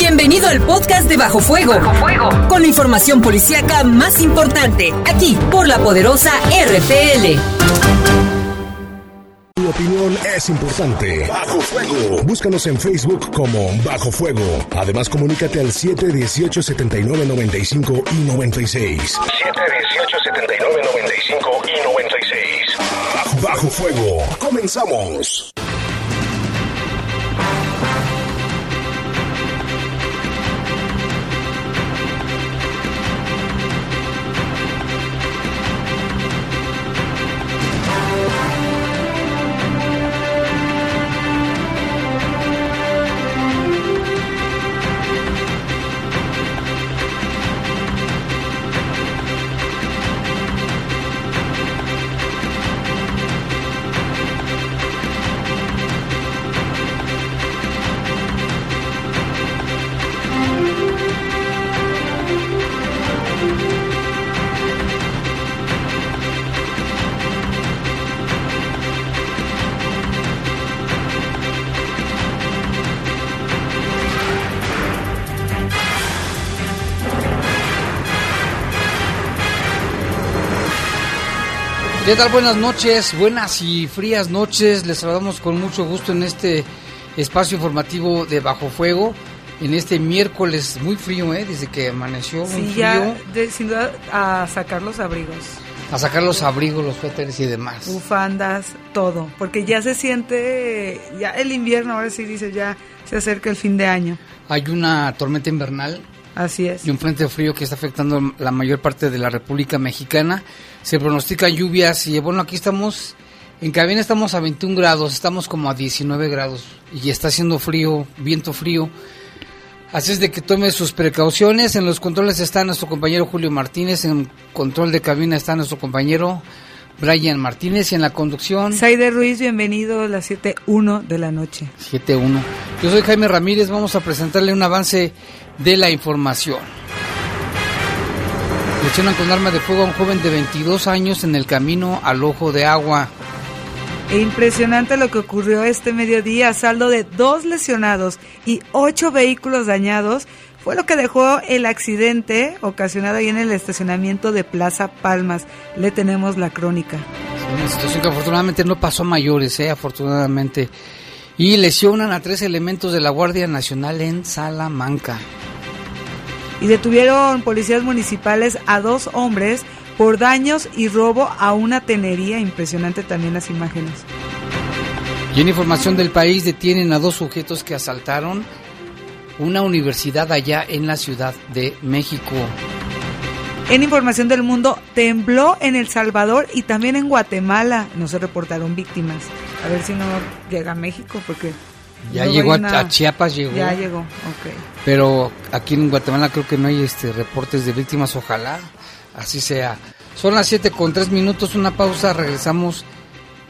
Bienvenido al podcast de Bajo Fuego. Bajo Fuego. Con la información policíaca más importante, aquí por la poderosa RPL. Tu opinión es importante. Bajo Fuego. Búscanos en Facebook como Bajo Fuego. Además, comunícate al 718-7995 y 96. 718-7995 y 96. Bajo Fuego. Comenzamos. ¿Qué tal? Buenas noches, buenas y frías noches. Les saludamos con mucho gusto en este espacio informativo de Bajo Fuego. En este miércoles muy frío, ¿eh? Desde que amaneció. Sí, muy ya, frío. de- sin duda, a sacar los abrigos, A sacar los abrigos, los suéteres y demás. bufandas, todo. Porque ya se siente, ya el invierno, ahora sí dice, ya se acerca el fin de año. Hay una tormenta invernal Así es. y un frente frío que está afectando la mayor parte de la República Mexicana. Se pronostican lluvias y bueno, aquí estamos, en cabina estamos a 21 grados, estamos como a 19 grados y está haciendo frío, viento frío. Así es de que tome sus precauciones. En los controles está nuestro compañero Julio Martínez, en control de cabina está nuestro compañero Brian Martínez y en la conducción Saide Ruiz, bienvenido a las 7.1 de la noche. 7-1. Yo soy Jaime Ramírez, vamos a presentarle un avance de la información. Lesionan con arma de fuego a un joven de 22 años en el camino al ojo de agua. E impresionante lo que ocurrió este mediodía, saldo de dos lesionados y ocho vehículos dañados, fue lo que dejó el accidente ocasionado ahí en el estacionamiento de Plaza Palmas. Le tenemos la crónica. Una situación que afortunadamente no pasó a mayores, eh, afortunadamente. Y lesionan a tres elementos de la Guardia Nacional en Salamanca. Y detuvieron policías municipales a dos hombres por daños y robo a una tenería. Impresionante también las imágenes. Y en información del país detienen a dos sujetos que asaltaron una universidad allá en la Ciudad de México. En información del mundo, tembló en El Salvador y también en Guatemala. No se reportaron víctimas. A ver si no llega a México porque... Ya llegó a, una- a Chiapas, llegó. Ya llegó, ok. Pero aquí en Guatemala creo que no hay este reportes de víctimas, ojalá así sea. Son las 7 con 3 minutos, una pausa, regresamos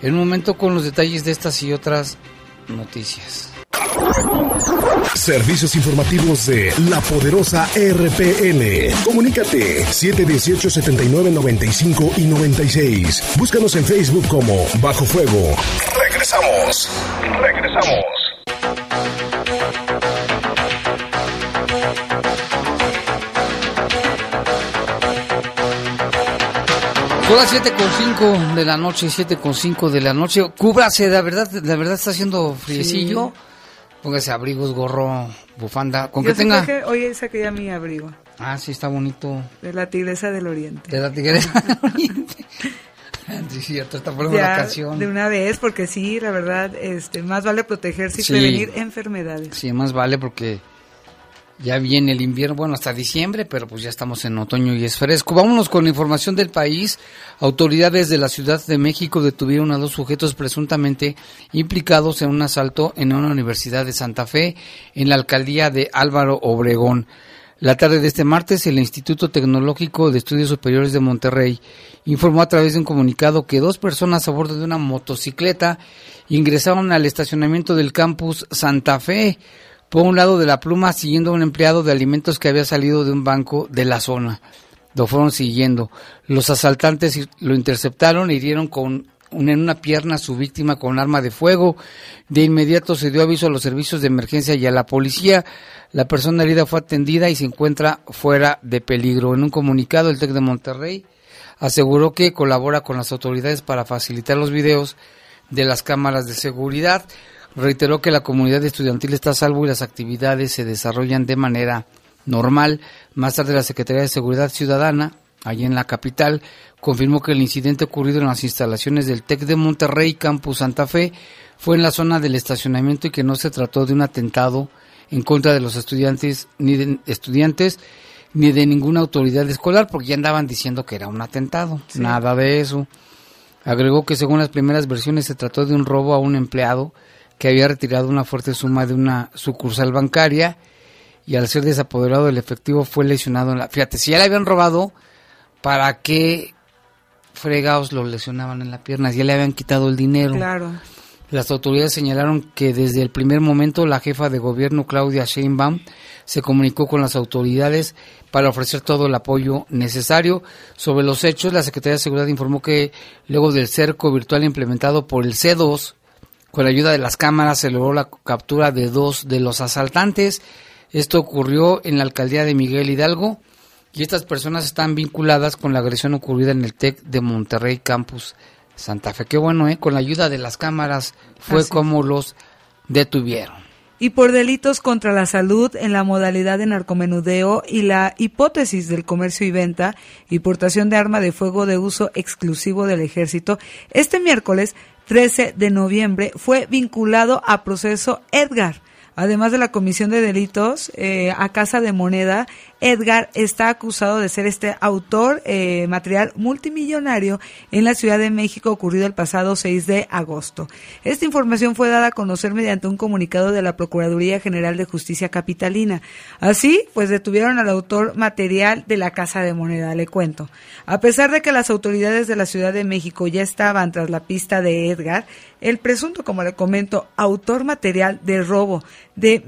en un momento con los detalles de estas y otras noticias. Servicios informativos de la poderosa RPL. Comunícate 718-7995 y 96. Búscanos en Facebook como Bajo Fuego. Regresamos. Regresamos. Son las 7 con 5 de la noche, 7 con 5 de la noche. Cúbrase, la verdad, la verdad está haciendo friecillo. Póngase abrigos, gorro, bufanda, con Yo que sí tenga... traje- hoy saqué ya mi abrigo Ah, sí, está bonito. de la Tigresa del Oriente. De la tigresa. sí, cierto, está por una canción. de una vez, porque sí, la verdad, este, más vale protegerse y Sí. prevenir enfermedades. Sí, más vale porque ya viene el invierno, bueno, hasta diciembre, pero pues ya estamos en otoño y es fresco. Vámonos con la información del país. Autoridades de la Ciudad de México detuvieron a dos sujetos presuntamente implicados en un asalto en una universidad de Santa Fe en la alcaldía de Álvaro Obregón. La tarde de este martes, el Instituto Tecnológico de Estudios Superiores de Monterrey informó a través de un comunicado que dos personas a bordo de una motocicleta ingresaron al estacionamiento del campus Santa Fe por un lado de la pluma siguiendo a un empleado de alimentos que había salido de un banco de la zona. Lo fueron siguiendo. Los asaltantes lo interceptaron e hirieron con en una pierna a su víctima con arma de fuego. De inmediato se dio aviso a los servicios de emergencia y a la policía. La persona herida fue atendida y se encuentra fuera de peligro. En un comunicado, el TEC de Monterrey aseguró que colabora con las autoridades para facilitar los videos de las cámaras de seguridad. Reiteró que la comunidad estudiantil está a salvo y las actividades se desarrollan de manera normal. Más tarde, la Secretaría de Seguridad Ciudadana, allí en la capital, confirmó que el incidente ocurrido en las instalaciones del TEC de Monterrey, Campus Santa Fe, fue en la zona del estacionamiento y que no se trató de un atentado en contra de los estudiantes ni de estudiantes ni de ninguna autoridad escolar porque ya andaban diciendo que era un atentado, nada de eso. Agregó que según las primeras versiones se trató de un robo a un empleado que había retirado una fuerte suma de una sucursal bancaria y al ser desapoderado del efectivo fue lesionado en la... Fíjate, si ya le habían robado, ¿para qué fregados lo lesionaban en la pierna? Ya le habían quitado el dinero. Claro. Las autoridades señalaron que desde el primer momento la jefa de gobierno Claudia Sheinbaum se comunicó con las autoridades para ofrecer todo el apoyo necesario. Sobre los hechos, la Secretaría de Seguridad informó que luego del cerco virtual implementado por el C2, con la ayuda de las cámaras se logró la captura de dos de los asaltantes. Esto ocurrió en la alcaldía de Miguel Hidalgo y estas personas están vinculadas con la agresión ocurrida en el TEC de Monterrey Campus Santa Fe. Qué bueno, ¿eh? Con la ayuda de las cámaras fue como los detuvieron. Y por delitos contra la salud en la modalidad de narcomenudeo y la hipótesis del comercio y venta y portación de arma de fuego de uso exclusivo del ejército, este miércoles 13 de noviembre fue vinculado a proceso Edgar. Además de la comisión de delitos eh, a Casa de Moneda, Edgar está acusado de ser este autor eh, material multimillonario en la Ciudad de México ocurrido el pasado 6 de agosto. Esta información fue dada a conocer mediante un comunicado de la Procuraduría General de Justicia Capitalina. Así, pues detuvieron al autor material de la Casa de Moneda, le cuento. A pesar de que las autoridades de la Ciudad de México ya estaban tras la pista de Edgar, el presunto, como le comento, autor material de robo de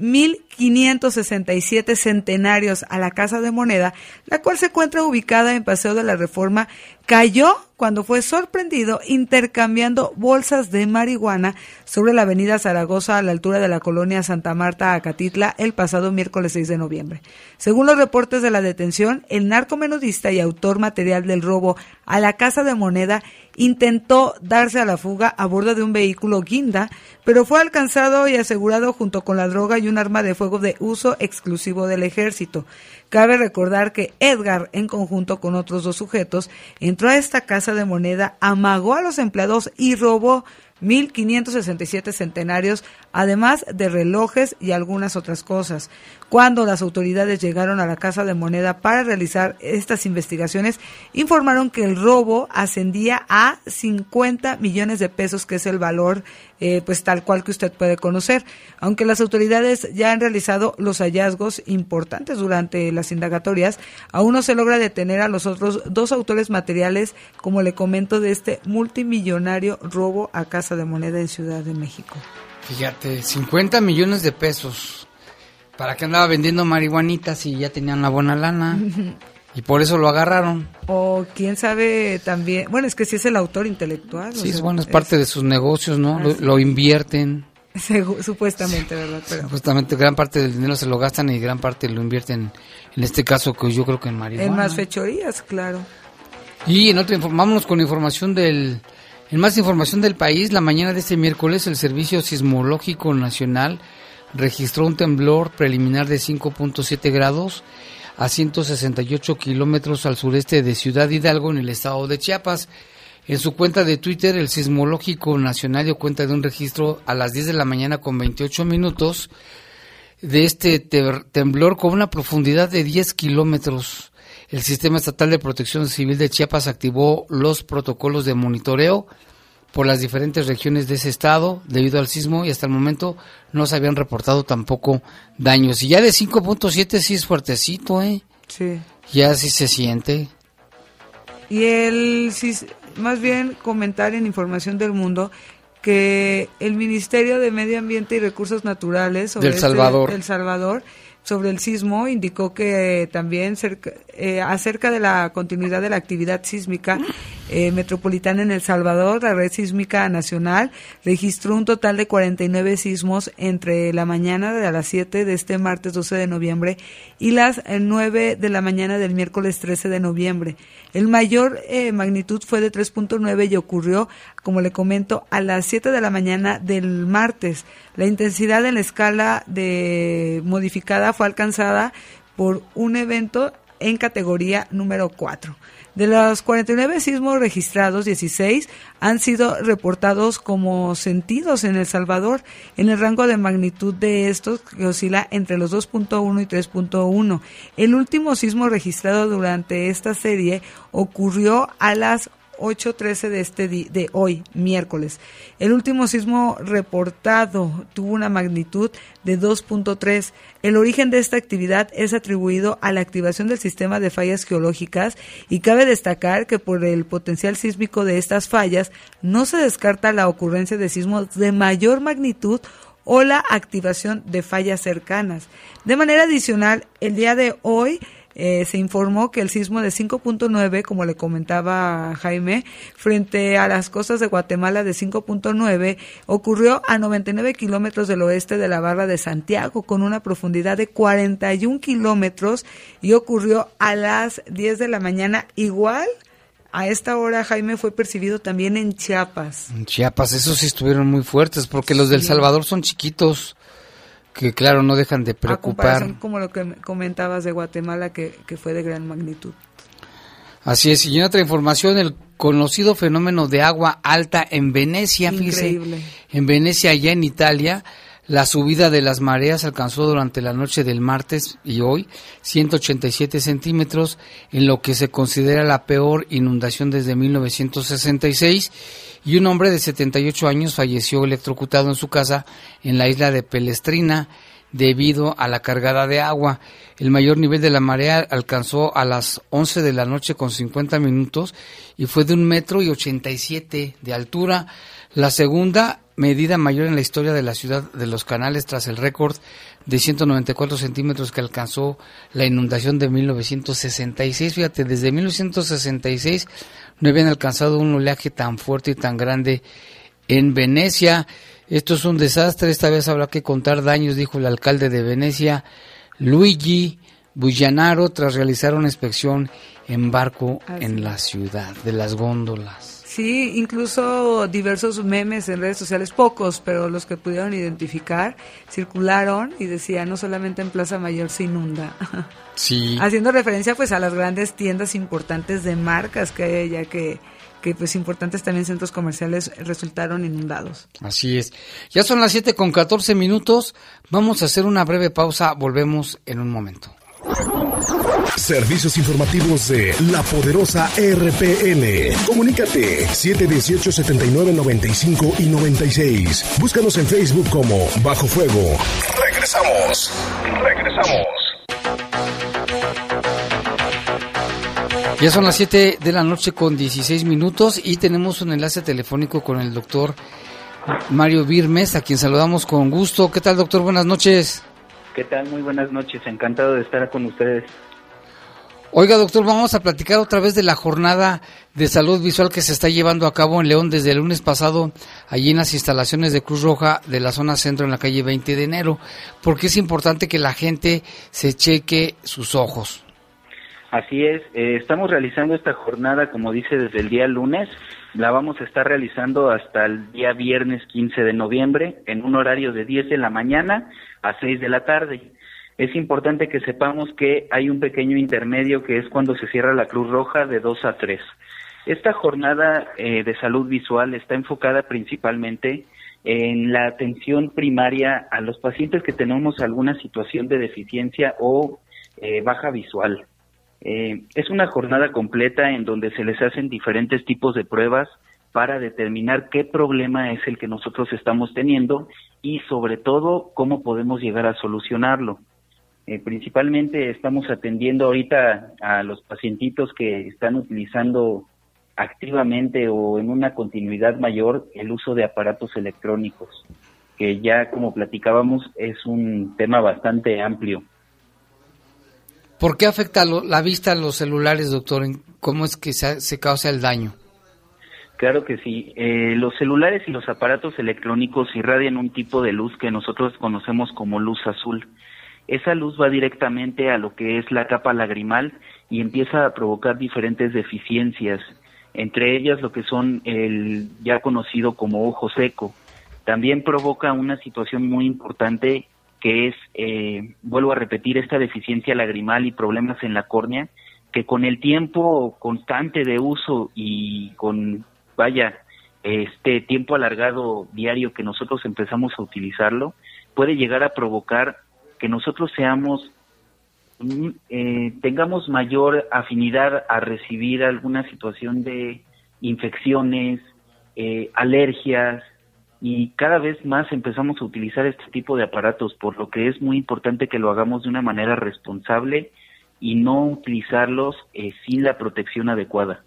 1.567 centenarios a la Casa de Moneda, la cual se encuentra ubicada en Paseo de la Reforma, cayó cuando fue sorprendido intercambiando bolsas de marihuana sobre la avenida Zaragoza a la altura de la colonia Santa Marta, Acatitla, el pasado miércoles 6 de noviembre. Según los reportes de la detención, el narcomenudista y autor material del robo a la Casa de Moneda intentó darse a la fuga a bordo de un vehículo guinda, pero fue alcanzado y asegurado junto con la droga y un arma de fuego de uso exclusivo del ejército. Cabe recordar que Edgar, en conjunto con otros dos sujetos, entró a esta casa de moneda, amagó a los empleados y robó 1.567 centenarios, además de relojes y algunas otras cosas. Cuando las autoridades llegaron a la Casa de Moneda para realizar estas investigaciones, informaron que el robo ascendía a 50 millones de pesos, que es el valor eh, pues tal cual que usted puede conocer. Aunque las autoridades ya han realizado los hallazgos importantes durante las indagatorias, aún no se logra detener a los otros dos autores materiales, como le comento, de este multimillonario robo a Casa de Moneda en Ciudad de México. Fíjate, 50 millones de pesos. ¿Para qué andaba vendiendo marihuanitas si ya tenían una buena lana? Y por eso lo agarraron. O quién sabe también. Bueno, es que sí es el autor intelectual. Sí, es bueno, es parte de sus negocios, ¿no? Lo, invierten. supuestamente, ¿verdad? Supuestamente, gran parte del dinero se lo gastan y gran parte lo invierten. En este caso, que yo creo que en marihuana. En más fechorías, claro. Y en otro, vámonos con información del. En más información del país, la mañana de este miércoles, el Servicio Sismológico Nacional registró un temblor preliminar de 5.7 grados a 168 kilómetros al sureste de Ciudad Hidalgo, en el estado de Chiapas. En su cuenta de Twitter, el Sismológico Nacional dio cuenta de un registro a las 10 de la mañana con 28 minutos de este temblor con una profundidad de 10 kilómetros. El Sistema Estatal de Protección Civil de Chiapas activó los protocolos de monitoreo por las diferentes regiones de ese estado debido al sismo y hasta el momento no se habían reportado tampoco daños. Y ya de 5.7 sí es fuertecito, ¿eh? Sí. Ya sí se siente. Y el, más bien comentar en Información del Mundo que el Ministerio de Medio Ambiente y Recursos Naturales del este Salvador. El Salvador sobre el sismo indicó que también cerca, eh, acerca de la continuidad de la actividad sísmica eh, metropolitana en El Salvador, la red sísmica nacional, registró un total de 49 sismos entre la mañana de las 7 de este martes 12 de noviembre y las 9 eh, de la mañana del miércoles 13 de noviembre. El mayor eh, magnitud fue de 3.9 y ocurrió, como le comento, a las 7 de la mañana del martes. La intensidad en la escala de modificada fue alcanzada por un evento en categoría número 4. De los 49 sismos registrados, 16 han sido reportados como sentidos en El Salvador, en el rango de magnitud de estos que oscila entre los 2.1 y 3.1. El último sismo registrado durante esta serie ocurrió a las 8.13 de, este de hoy, miércoles. El último sismo reportado tuvo una magnitud de 2.3. El origen de esta actividad es atribuido a la activación del sistema de fallas geológicas y cabe destacar que por el potencial sísmico de estas fallas no se descarta la ocurrencia de sismos de mayor magnitud o la activación de fallas cercanas. De manera adicional, el día de hoy eh, se informó que el sismo de 5.9, como le comentaba Jaime, frente a las costas de Guatemala de 5.9, ocurrió a 99 kilómetros del oeste de la barra de Santiago, con una profundidad de 41 kilómetros, y ocurrió a las 10 de la mañana, igual. A esta hora, Jaime, fue percibido también en Chiapas. En Chiapas, esos sí estuvieron muy fuertes, porque los del Salvador son chiquitos que claro, no dejan de preocupar. como lo que comentabas de Guatemala, que, que fue de gran magnitud. Así es, y en otra información, el conocido fenómeno de agua alta en Venecia, Increíble. en Venecia, ya en Italia, la subida de las mareas alcanzó durante la noche del martes y hoy 187 centímetros, en lo que se considera la peor inundación desde 1966 y un hombre de 78 años falleció electrocutado en su casa en la isla de Pelestrina debido a la cargada de agua. El mayor nivel de la marea alcanzó a las 11 de la noche con 50 minutos y fue de un metro y 87 de altura. La segunda medida mayor en la historia de la ciudad de los canales tras el récord de 194 centímetros que alcanzó la inundación de 1966. Fíjate, desde 1966 no habían alcanzado un oleaje tan fuerte y tan grande en Venecia. Esto es un desastre, esta vez habrá que contar daños, dijo el alcalde de Venecia, Luigi Bullanaro, tras realizar una inspección en barco en la ciudad, de las góndolas. Sí, incluso diversos memes en redes sociales, pocos, pero los que pudieron identificar, circularon y decía, no solamente en Plaza Mayor se inunda. Sí. Haciendo referencia pues a las grandes tiendas importantes de marcas que hay ya que que pues importantes también centros comerciales resultaron inundados. Así es. Ya son las 7 con 14 minutos. Vamos a hacer una breve pausa. Volvemos en un momento. Servicios informativos de la poderosa RPN. Comunícate 718 79 95 y 96. Búscanos en Facebook como Bajo Fuego. Regresamos. Regresamos. Ya son las 7 de la noche con 16 minutos y tenemos un enlace telefónico con el doctor Mario Birmes, a quien saludamos con gusto. ¿Qué tal, doctor? Buenas noches. ¿Qué tal? Muy buenas noches. Encantado de estar con ustedes. Oiga, doctor, vamos a platicar otra vez de la jornada de salud visual que se está llevando a cabo en León desde el lunes pasado, allí en las instalaciones de Cruz Roja de la zona centro en la calle 20 de enero, porque es importante que la gente se cheque sus ojos. Así es, eh, estamos realizando esta jornada, como dice, desde el día lunes. La vamos a estar realizando hasta el día viernes 15 de noviembre en un horario de 10 de la mañana a 6 de la tarde es importante que sepamos que hay un pequeño intermedio que es cuando se cierra la Cruz Roja de 2 a 3. Esta jornada eh, de salud visual está enfocada principalmente en la atención primaria a los pacientes que tenemos alguna situación de deficiencia o eh, baja visual. Eh, es una jornada completa en donde se les hacen diferentes tipos de pruebas para determinar qué problema es el que nosotros estamos teniendo y sobre todo cómo podemos llegar a solucionarlo. Eh, principalmente estamos atendiendo ahorita a los pacientitos que están utilizando activamente o en una continuidad mayor el uso de aparatos electrónicos, que ya como platicábamos es un tema bastante amplio. ¿Por qué afecta la vista a los celulares, doctor? ¿Cómo es que se, se causa el daño? Claro que sí. Eh, los celulares y los aparatos electrónicos irradian un tipo de luz que nosotros conocemos como luz azul. Esa luz va directamente a lo que es la capa lagrimal y empieza a provocar diferentes deficiencias, entre ellas lo que son el ya conocido como ojo seco. También provoca una situación muy importante que es, eh, vuelvo a repetir, esta deficiencia lagrimal y problemas en la córnea, que con el tiempo constante de uso y con vaya, este tiempo alargado diario que nosotros empezamos a utilizarlo, puede llegar a provocar que nosotros seamos, mm, eh, tengamos mayor afinidad a recibir alguna situación de infecciones, eh, alergias, y cada vez más empezamos a utilizar este tipo de aparatos, por lo que es muy importante que lo hagamos de una manera responsable y no utilizarlos eh, sin la protección adecuada.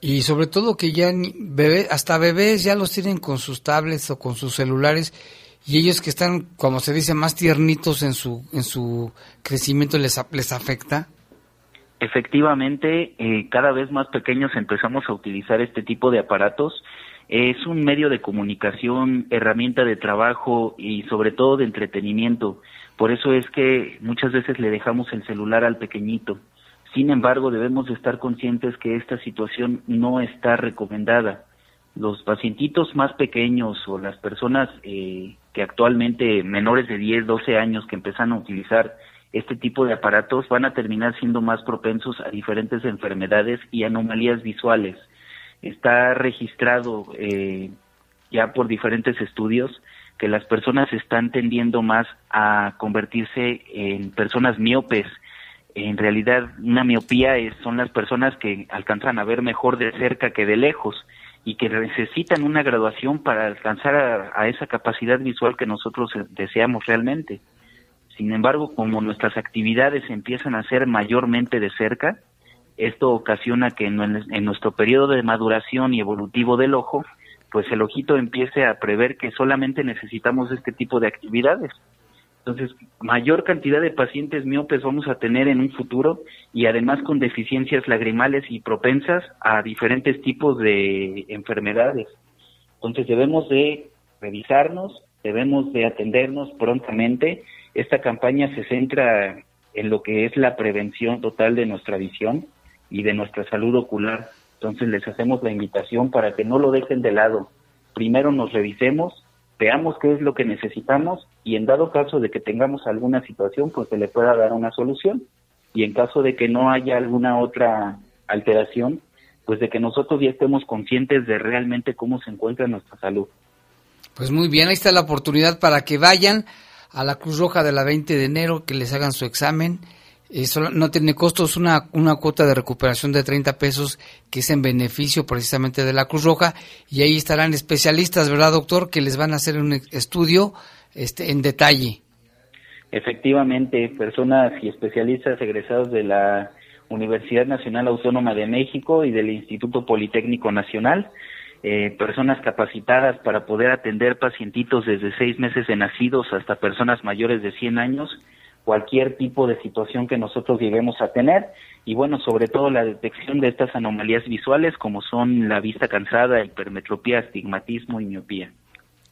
Y sobre todo que ya bebé, hasta bebés ya los tienen con sus tablets o con sus celulares y ellos que están, como se dice, más tiernitos en su, en su crecimiento les, les afecta. Efectivamente, eh, cada vez más pequeños empezamos a utilizar este tipo de aparatos. Es un medio de comunicación, herramienta de trabajo y sobre todo de entretenimiento. Por eso es que muchas veces le dejamos el celular al pequeñito. Sin embargo, debemos estar conscientes que esta situación no está recomendada. Los pacientitos más pequeños o las personas eh, que actualmente menores de 10, 12 años que empiezan a utilizar este tipo de aparatos van a terminar siendo más propensos a diferentes enfermedades y anomalías visuales. Está registrado eh, ya por diferentes estudios que las personas están tendiendo más a convertirse en personas miopes en realidad una miopía es, son las personas que alcanzan a ver mejor de cerca que de lejos y que necesitan una graduación para alcanzar a, esa capacidad visual que nosotros deseamos realmente. Sin embargo, como nuestras actividades empiezan a ser mayormente de cerca, esto ocasiona que en, nuestro periodo de maduración y evolutivo del ojo, pues el ojito empiece a prever que solamente necesitamos este tipo de actividades entonces, mayor cantidad de pacientes miopes vamos a tener en un futuro y además con deficiencias lagrimales y propensas a diferentes tipos de enfermedades. Entonces, debemos de revisarnos, debemos de atendernos prontamente. Esta campaña se centra en lo que es la prevención total de nuestra visión y de nuestra salud ocular. Entonces, les hacemos la invitación para que no lo dejen de lado. Primero nos revisemos veamos qué es lo que necesitamos y en dado caso de que tengamos alguna situación, pues se le pueda dar una solución. Y en caso de que no haya alguna otra alteración, pues de que nosotros ya estemos conscientes de realmente cómo se encuentra nuestra salud. Pues muy bien, ahí está la oportunidad para que vayan a la Cruz Roja de la 20 de enero, que les hagan su examen eso no tiene costos, una, una cuota de recuperación de 30 pesos que es en beneficio precisamente de la Cruz Roja y ahí estarán especialistas, ¿verdad, doctor? Que les van a hacer un estudio este, en detalle. Efectivamente, personas y especialistas egresados de la Universidad Nacional Autónoma de México y del Instituto Politécnico Nacional, eh, personas capacitadas para poder atender pacientitos desde seis meses de nacidos hasta personas mayores de 100 años cualquier tipo de situación que nosotros lleguemos a tener y bueno, sobre todo la detección de estas anomalías visuales como son la vista cansada, hipermetropía, astigmatismo y miopía.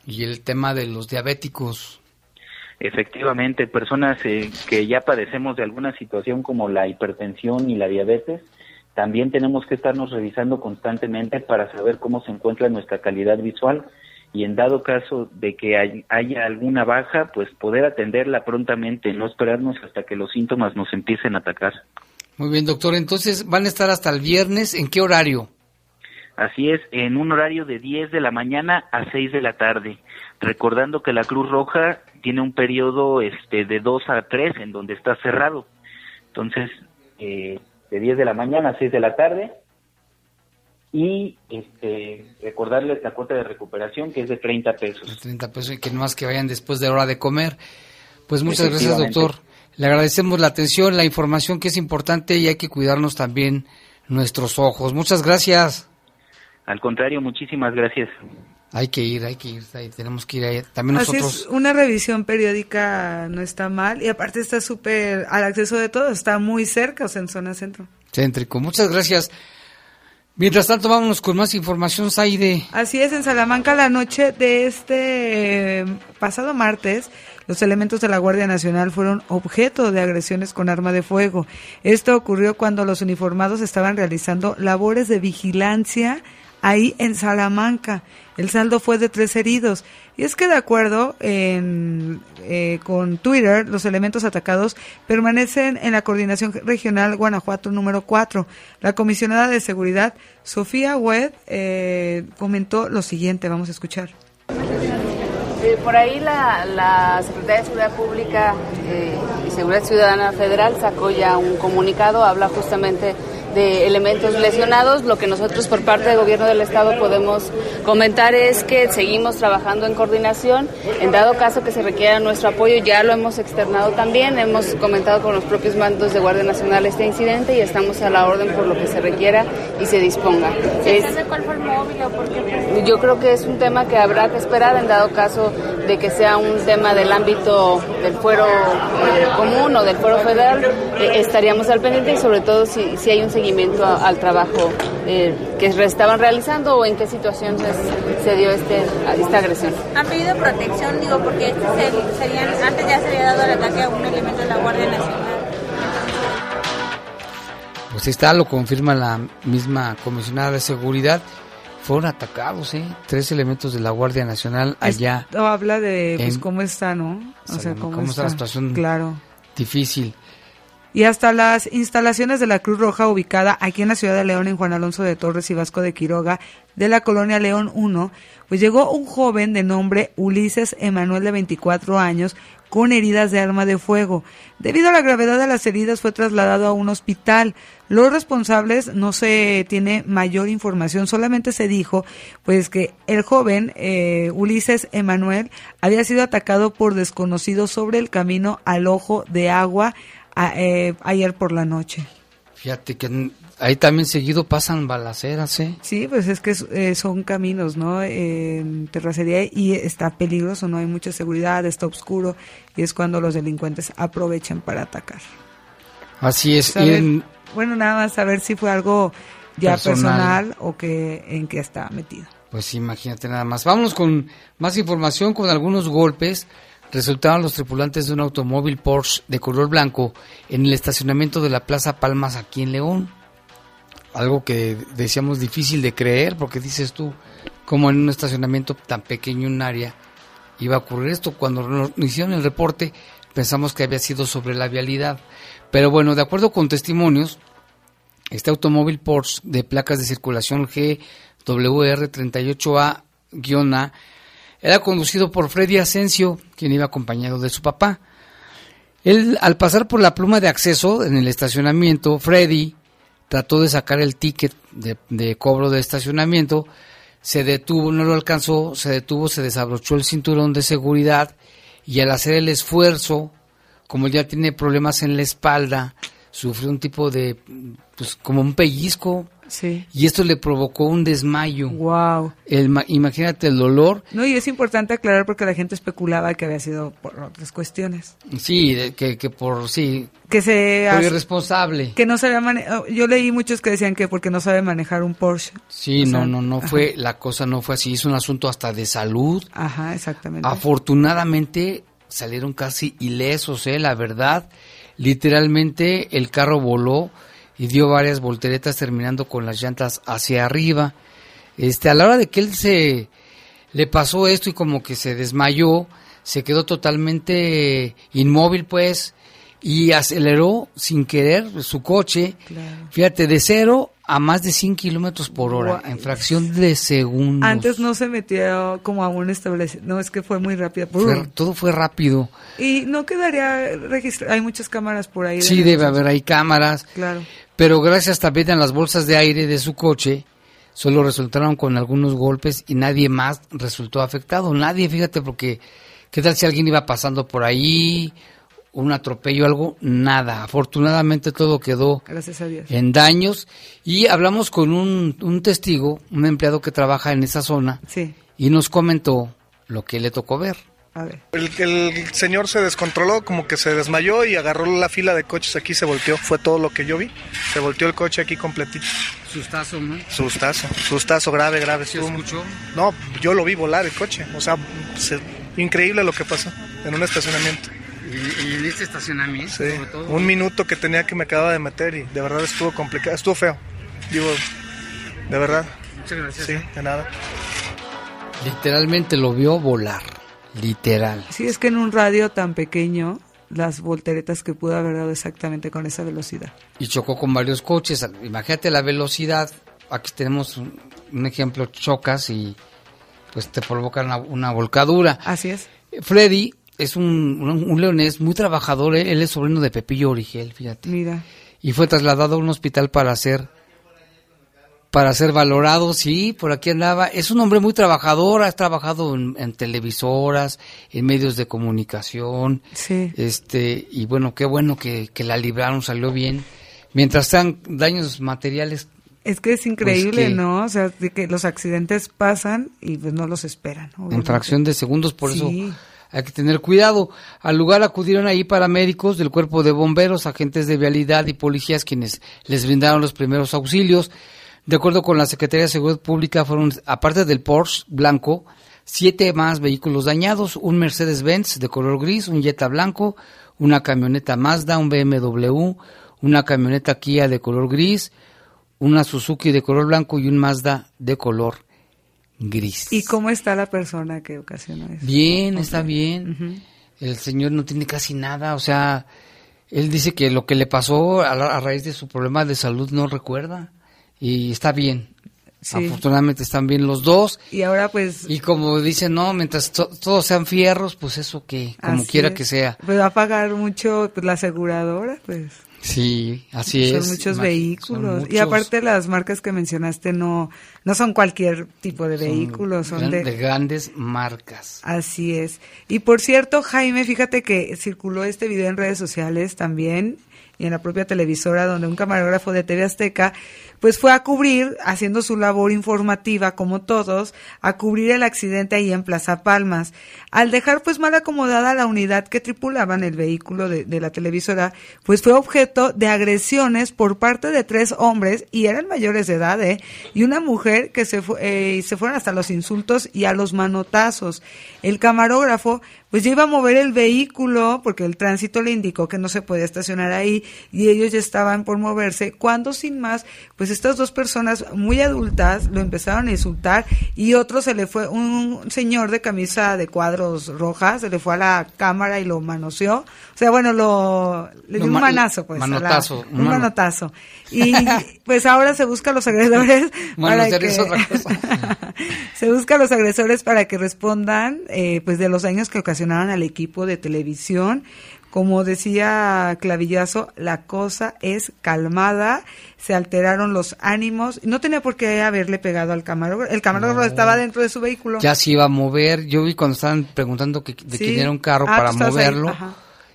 Y el tema de los diabéticos. Efectivamente, personas eh, que ya padecemos de alguna situación como la hipertensión y la diabetes, también tenemos que estarnos revisando constantemente para saber cómo se encuentra nuestra calidad visual y en dado caso de que haya alguna baja, pues poder atenderla prontamente, no esperarnos hasta que los síntomas nos empiecen a atacar. Muy bien, doctor. Entonces, ¿van a estar hasta el viernes? ¿En qué horario? Así es, en un horario de 10 de la mañana a 6 de la tarde. Recordando que la Cruz Roja tiene un periodo este, de 2 a 3 en donde está cerrado. Entonces, eh, de 10 de la mañana a 6 de la tarde y este recordarles la cuota de recuperación que es de 30 pesos. De 30 pesos y que no más que vayan después de hora de comer. Pues muchas gracias, doctor. Le agradecemos la atención, la información que es importante y hay que cuidarnos también nuestros ojos. Muchas gracias. Al contrario, muchísimas gracias. Hay que ir, hay que ir, tenemos que ir ahí. También nosotros. una revisión periódica no está mal y aparte está súper al acceso de todo, está muy cerca, o sea, en zona centro. Céntrico. Muchas gracias. Mientras tanto, vámonos con más información, Saide. Así es, en Salamanca la noche de este eh, pasado martes, los elementos de la Guardia Nacional fueron objeto de agresiones con arma de fuego. Esto ocurrió cuando los uniformados estaban realizando labores de vigilancia ahí en Salamanca. El saldo fue de tres heridos. Y es que de acuerdo en, eh, con Twitter, los elementos atacados permanecen en la Coordinación Regional Guanajuato número 4. La comisionada de Seguridad, Sofía Wed, eh, comentó lo siguiente. Vamos a escuchar. Eh, por ahí la, la, Secretaría de Seguridad Pública y Seguridad Ciudadana Federal sacó ya un comunicado, habla justamente de elementos lesionados. Lo que nosotros por parte del gobierno del estado podemos comentar es que seguimos trabajando en coordinación. En dado caso que se requiera nuestro apoyo, ya lo hemos externado también. Hemos comentado con los propios mandos de Guardia Nacional este incidente y estamos a la orden por lo que se requiera y se disponga. ¿Se sabe cuál fue el móvil o por qué? Yo creo que es un tema que habrá que esperar en dado caso de que sea un tema del ámbito del fuero eh, común o del fuero federal. Eh, estaríamos al pendiente y sobre todo si, si hay un seguimiento seguimiento al trabajo eh, que estaban realizando o en qué situación se, dio este, esta agresión. ¿Han pedido protección? Digo, porque este serían, antes ya se había dado el ataque a un elemento de la Guardia Nacional. Pues está, lo confirma la misma comisionada de seguridad fueron atacados, ¿eh? Tres elementos de la Guardia Nacional allá. Esto habla de pues, cómo está, ¿no? O sea, cómo, está la situación claro. difícil y hasta las instalaciones de la Cruz Roja ubicada aquí en la ciudad de León en Juan Alonso de Torres y Vasco de Quiroga de la colonia León 1, pues llegó un joven de nombre Ulises Emanuel de 24 años con heridas de arma de fuego. Debido a la gravedad de las heridas fue trasladado a un hospital. Los responsables no se tiene mayor información, solamente se dijo pues que el joven eh, Ulises Emanuel había sido atacado por desconocidos sobre el camino al ojo de agua eh, ayer por la noche. Fíjate que ahí también seguido pasan balaceras, ¿eh? Sí, pues es que eh, son caminos, ¿no? En terracería y está peligroso, no hay mucha seguridad, está oscuro y es cuando los delincuentes aprovechan para atacar. Así es. Bueno, nada más saber si fue algo ya personal, o que en qué estaba metido. Pues imagínate nada más. Vámonos con más información, con algunos golpes resultaron los tripulantes de un automóvil Porsche de color blanco en el estacionamiento de la Plaza Palmas aquí en León. Algo que decíamos difícil de creer, porque dices tú, como en un estacionamiento tan pequeño, un área, iba a ocurrir esto. Cuando nos hicieron el reporte, pensamos que había sido sobre la vialidad. Pero bueno, de acuerdo con testimonios, este automóvil Porsche de placas de circulación GWR38A-A era conducido por Freddy Asensio, quien iba acompañado de su papá. Él, al pasar por la pluma de acceso en el estacionamiento, Freddy trató de sacar el ticket de, cobro de estacionamiento, se detuvo, no lo alcanzó, se detuvo, se desabrochó el cinturón de seguridad y al hacer el esfuerzo, como ya tiene problemas en la espalda, sufrió un tipo de, pues como un pellizco, y esto le provocó un desmayo. Wow. imagínate el dolor. No, y es importante aclarar porque la gente especulaba que había sido por otras cuestiones. Sí, que, que por sí. Que se por irresponsable. Que no sabía oh, Yo leí muchos que decían que porque no sabe manejar un Porsche. Sí, no, no, no fue la cosa no fue así, es un asunto hasta de salud. Ajá, exactamente. Afortunadamente salieron casi ilesos, eh, la verdad. Literalmente el carro voló y dio varias volteretas terminando con las llantas hacia arriba. Este, a la hora de que él se le pasó esto y como que se desmayó, se quedó totalmente inmóvil pues y aceleró sin querer su coche, fíjate, de cero a más de 100 kilómetros por hora, en fracción de segundos. Antes no se metió como a un establecimiento, no, es que fue muy rápido. todo fue rápido. Y no quedaría registrado, hay muchas cámaras por ahí. Sí, debe haber ahí cámaras. Claro. Pero gracias también a las bolsas de aire de su coche, solo resultaron con algunos golpes y nadie más resultó afectado. Nadie, fíjate, porque ¿qué tal si alguien iba pasando por ahí? un atropello, algo, nada. Afortunadamente todo quedó Gracias a Dios. en daños. Y hablamos con un, un, testigo, un empleado que trabaja en esa zona, sí. y nos comentó lo que le tocó ver. A ver. El, el señor se descontroló, como que se desmayó y agarró la fila de coches aquí, se volteó. Fue todo lo que yo vi. Se volteó el coche aquí completito. Sustazo, ¿no? Sustazo, sustazo grave, grave. ¿Se estuvo- escuchó? No, yo lo vi volar el coche. O sea, se- increíble lo que pasó en un estacionamiento. Y en este estacionamiento, Sí, sobre todo. un minuto que tenía que me acababa de meter y de verdad estuvo complicado, estuvo feo. Digo, de verdad, Muchas gracias. sí, de nada. Literalmente lo vio volar. Literal. Sí, es que en un radio tan pequeño, las volteretas que pudo haber dado exactamente con esa velocidad. Y chocó con varios coches. Imagínate la velocidad. Aquí tenemos un, un ejemplo, chocas y pues te provoca una, una volcadura. Así es. Freddy es un, un, un leonés muy trabajador. Él es sobrino de Pepillo Origel, fíjate. Mira. y fue trasladado a un hospital para ser para ser valorado, sí, por aquí andaba. Es un hombre muy trabajador, ha trabajado en, en televisoras, en medios de comunicación, Sí. este, y bueno, qué bueno que, que la libraron, salió bien. Mientras sean daños materiales, Es que es increíble, que- ¿no? O sea, de que los accidentes pasan y pues no los esperan. en obviamente. fracción de segundos, por Sí. eso hay que tener cuidado. Al lugar acudieron ahí paramédicos del cuerpo de bomberos, agentes de vialidad y policías quienes les brindaron los primeros auxilios. De acuerdo con la Secretaría de Seguridad Pública, fueron, aparte del Porsche blanco, siete más vehículos dañados, un Mercedes-Benz de color gris, un Jetta blanco, una camioneta Mazda, un BMW, una camioneta Kia de color gris, una Suzuki de color blanco y un Mazda de color gris. ¿Y cómo está la persona que ocasionó eso? Bien, está bien. El señor no tiene casi nada, o sea, él dice que lo que le pasó a, la- a raíz de su problema de salud no recuerda y está bien. Sí. Afortunadamente están bien los dos. Y ahora pues... Y como dicen, no, mientras to- todos sean fierros, pues eso que, como quiera es. que sea. Pues va a pagar mucho pues, la aseguradora, pues. Sí, así son es. muchos Imag- vehículos. son Y muchos. aparte las marcas que mencionaste no, no son cualquier tipo de vehículos, son gran- de... de grandes marcas. Así es. Y por cierto, Jaime, fíjate que circuló este video en redes sociales también y en la propia televisora donde un camarógrafo de TV Azteca pues fue a cubrir, haciendo su labor informativa como todos, a cubrir el accidente ahí en Plaza Palmas. Al dejar pues mal acomodada la unidad que tripulaban el vehículo de, de la televisora, pues fue objeto de agresiones por parte de tres hombres y eran mayores de edad, ¿eh? Y una mujer que se, eh, se fueron hasta los insultos y a los manotazos. El camarógrafo pues ya iba a mover el vehículo porque el tránsito le indicó que no se podía estacionar ahí y ellos ya estaban por moverse cuando sin más pues estas dos personas muy adultas lo empezaron a insultar y otro se le fue un señor de camisa de cuadros rojas se le fue a la cámara y lo manoseó o sea bueno lo le dio un ma- manazo pues a la- manotazo, un un mano- manotazo y pues ahora se busca a los agredores para que es otra cosa. se busca a los agresores para que respondan eh, pues de los daños que ocasionaron al equipo de televisión. Como decía Clavillazo, la cosa es calmada, se alteraron los ánimos, no tenía por qué haberle pegado al camarógrafo, el camarógrafo No. estaba dentro de su vehículo. Ya se iba a mover. Yo vi cuando estaban preguntando que, de Sí. quién era un carro Ah, para moverlo.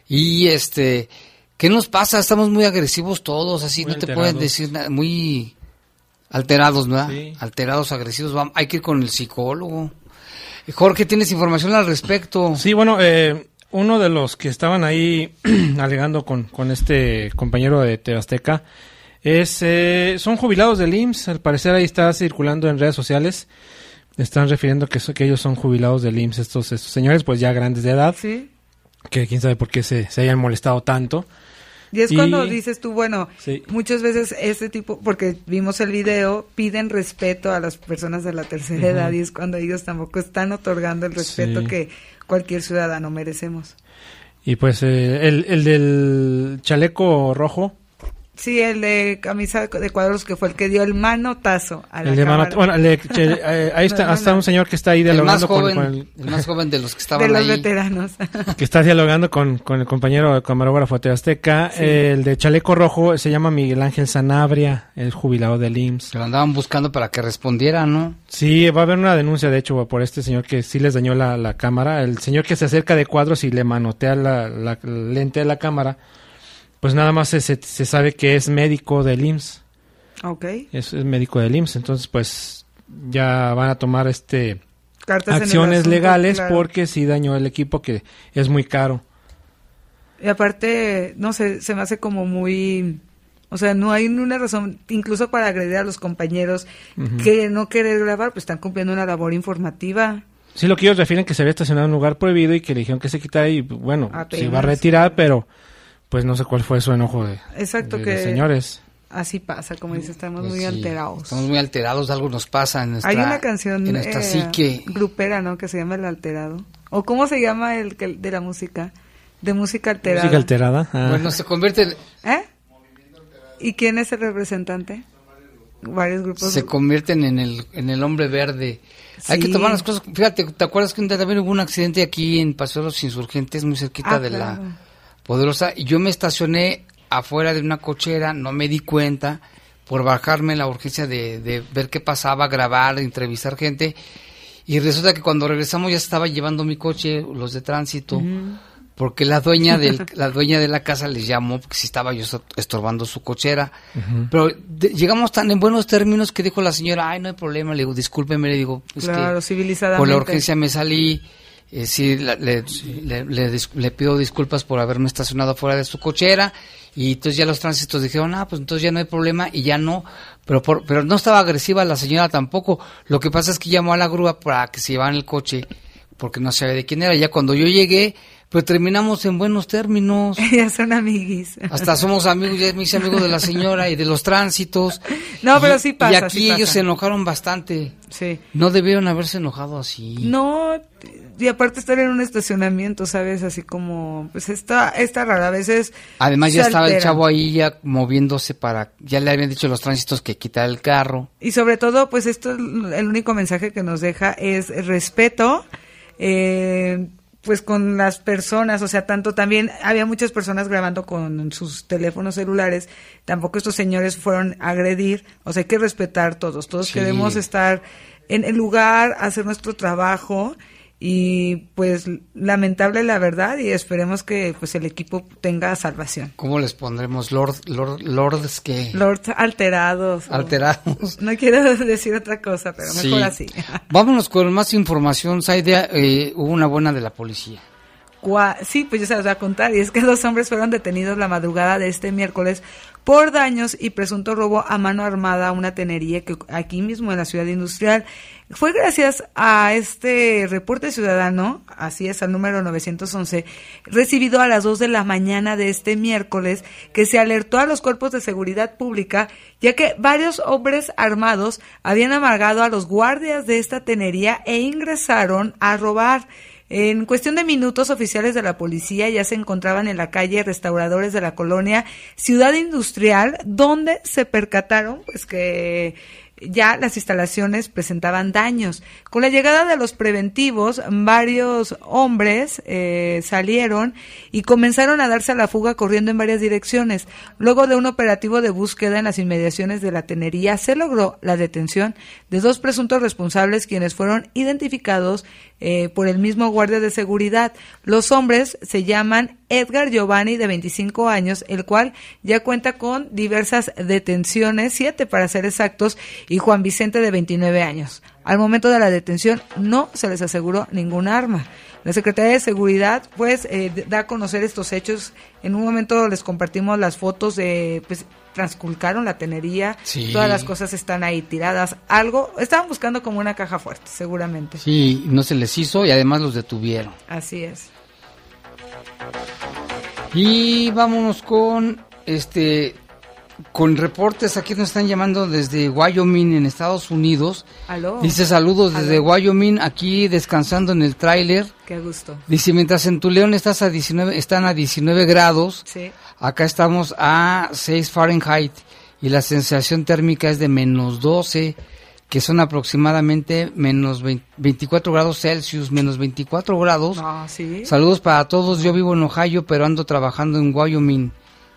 Y este, ¿qué nos pasa? Estamos muy agresivos todos, así Muy no te pueden decir nada, muy alterados, ¿no? Sí. Alterados, agresivos. Vam- hay que ir con el psicólogo. Jorge, ¿tienes información al respecto? Sí, bueno, eh, uno de los que estaban ahí alegando con, con este compañero de Tebasteca es, eh, son jubilados del IMSS. Al parecer ahí está circulando en redes sociales. Están refiriendo que, so- que ellos son jubilados del IMSS, estos, estos señores, pues ya grandes de edad, Sí. que quién sabe por qué se, se hayan molestado tanto. Y es Y- cuando dices tú, bueno, Sí. muchas veces este tipo, porque vimos el video, piden respeto a las personas de la tercera edad y es cuando ellos tampoco están otorgando el respeto Sí. que cualquier ciudadano merecemos. Y pues eh, el, el del chaleco rojo, Sí, el de camisa de cuadros que fue el que dio el manotazo a la el de mano- bueno, le- che- eh, ahí está, No, no, hasta no. un señor que está ahí El más dialogando con- joven, con el, el más joven de los que de estaban los ahí. veteranos. que está dialogando con, con el compañero camarógrafo de Azteca. Sí. El de chaleco rojo se llama Miguel Ángel Sanabria, el jubilado del IMSS. Lo andaban buscando para que respondiera, ¿no? Sí, va a haber una denuncia, de hecho, por este señor que sí les dañó la, la cámara. El señor que se acerca de cuadros y le manotea la, la lente de la cámara, pues nada más se, se, se sabe que es médico del IMSS. ok. Es, es médico del IMSS, entonces pues ya van a tomar este cartas acciones asunto, legales claro. porque sí dañó el equipo que es muy caro. Y aparte, no sé, se me hace como muy... O sea, no hay una razón, incluso para agredir a los compañeros que no querer grabar, pues están cumpliendo una labor informativa. Sí, lo que ellos refieren que se había estacionado en un lugar prohibido y que le dijeron que se quitara y bueno, se iba a retirar, pero pues no sé cuál fue su enojo de, Exacto, de- que de señores. así pasa, como dice, estamos Pues muy sí, alterados. Estamos muy alterados, algo nos pasa en nuestra, Hay una canción en nuestra eh, psique. grupera, ¿no? Que se llama El Alterado. ¿O cómo se llama el que, de la música? De música alterada. Música alterada. ah. Bueno, se convierte, en- ¿Eh? ¿Y quién es el representante? Varios grupos. se convierten en el, en el hombre verde. Hay que tomar las cosas. Fíjate, ¿te acuerdas que un día también hubo un accidente aquí en Paseo de los Insurgentes, muy cerquita Ah, de claro. la Poderosa? Y yo me estacioné afuera de una cochera, no me di cuenta por bajarme la urgencia de, de ver qué pasaba, grabar, entrevistar gente. Y resulta que cuando regresamos ya estaba llevando mi coche, los de tránsito, porque la dueña del, la dueña de la casa les llamó porque si estaba yo estor- estorbando su cochera. Pero de- llegamos tan en buenos términos que dijo la señora, ay, no hay problema, le digo, discúlpeme, le digo, es Claro, que civilizadamente. por la urgencia me salí, eh, sí, la- le, le- le le pido disculpas por haberme estacionado fuera de su cochera, y entonces ya los tránsitos dijeron, ah, pues entonces ya no hay problema, y ya no, pero por, pero no estaba agresiva la señora tampoco, lo que pasa es que llamó a la grúa para que se llevaran el coche, porque no sabía de quién era, ya cuando yo llegué, pues terminamos en buenos términos. ya son amiguis. Hasta somos amigos, ya me hice amigo de la señora y de los tránsitos. No, pero sí pasa, Y aquí sí pasa. ellos se enojaron bastante. Sí. No debieron haberse enojado así. No, y aparte estar en un estacionamiento, ¿sabes? Así como, pues está, está raro. A veces. Además ya estaba el chavo ahí ya moviéndose para, ya le habían dicho los tránsitos que quitar el carro. Y sobre todo, pues esto, el único mensaje que nos deja es respeto, eh, pues con las personas, o sea, tanto también había muchas personas grabando con sus teléfonos celulares, tampoco estos señores fueron a agredir, o sea, hay que respetar todos, todos Sí. queremos estar en el lugar, hacer nuestro trabajo y pues lamentable la verdad y esperemos que pues el equipo tenga salvación. ¿Cómo les pondremos? Lord, Lord, Lords que Lord alterados. alterados. No quiero decir otra cosa, pero mejor Sí. así. Vámonos con más información, Saidea. Eh, hubo una buena de la policía. Sí, pues yo se las voy a contar. Y es que dos hombres fueron detenidos la madrugada de este miércoles por daños y presunto robo a mano armada a una tenería que aquí mismo en la ciudad industrial. Fue gracias a este reporte ciudadano, así es, al número 911, recibido a las 2 de la mañana de este miércoles, que se alertó a los cuerpos de seguridad pública, ya que varios hombres armados habían amargado a los guardias de esta tenería e ingresaron a robar. En cuestión de minutos, oficiales de la policía ya se encontraban en la calle restauradores de la colonia Ciudad Industrial, donde se percataron pues que ya las instalaciones presentaban daños. Con la llegada de los preventivos, varios hombres eh, salieron y comenzaron a darse a la fuga corriendo en varias direcciones. Luego de un operativo de búsqueda en las inmediaciones de la tenería, se logró la detención de dos presuntos responsables quienes fueron identificados eh, por el mismo guardia de seguridad. Los hombres se llaman Edgar Giovanni, de 25 años, el cual ya cuenta con diversas detenciones, siete para ser exactos, y Juan Vicente, de 29 años. Al momento de la detención no se les aseguró ningún arma. La Secretaría de Seguridad, pues, eh, da a conocer estos hechos. En un momento les compartimos las fotos de, pues, transculcaron la tenería. Sí. Todas las cosas están ahí tiradas. Algo, estaban buscando como una caja fuerte, seguramente. Sí, no se les hizo y además los detuvieron. Así es. Y vámonos con este con reportes aquí nos están llamando desde Wyoming en Estados Unidos. Aló. Dice saludos desde Aló. Wyoming aquí descansando en el tráiler. Qué gusto. Dice mientras en tu León estás a 19 están a 19 grados. Sí. Acá estamos a 6 Fahrenheit y la sensación térmica es de menos 12, que son aproximadamente menos 20 24 grados Celsius, menos 24 grados. Ah, sí. Saludos para todos, yo vivo en Ohio, pero ando trabajando en Wyoming,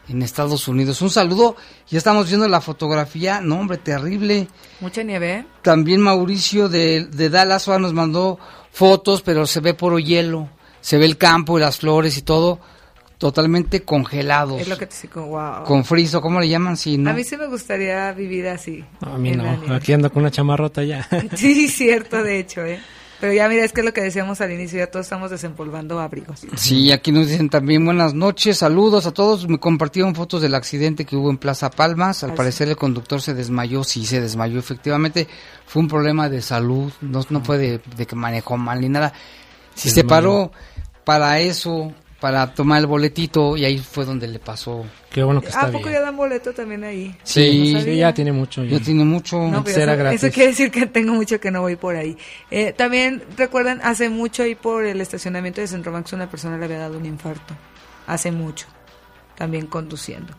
en Estados Unidos. Un saludo, ya estamos viendo la fotografía, no hombre, terrible. Mucha nieve. ¿eh? También Mauricio de, de Dallas ahora nos mandó fotos, pero se ve puro hielo, se ve el campo y las flores y todo totalmente congelados. Es lo que te digo, wow. Con friso, ¿cómo le llaman? Sí, ¿no? A mí sí me gustaría vivir así. No, a mí no, aquí ando con una chamarrota ya. Sí, cierto, de hecho, ¿eh? Pero ya mira, es que es lo que decíamos al inicio, ya todos estamos desempolvando abrigos. Sí, aquí nos dicen también buenas noches, saludos a todos. Me compartieron fotos del accidente que hubo en Plaza Palmas. Al Así. parecer el conductor se desmayó, sí se desmayó. Efectivamente fue un problema de salud, no, no fue de, de que manejó mal ni nada. Si Se paró para eso, para tomar el boletito y ahí fue donde le pasó. Qué bueno que está ¿A poco bien. ya dan boleto también ahí? Sí, No Sí, sabía. ya tiene mucho. ya tiene mucho. No, pues Será eso, gratis. eso quiere decir que tengo mucho que no voy por ahí. Eh, también recuerdan, hace mucho ahí por el estacionamiento de Centro Max una persona le había dado un infarto. Hace mucho. También conduciendo.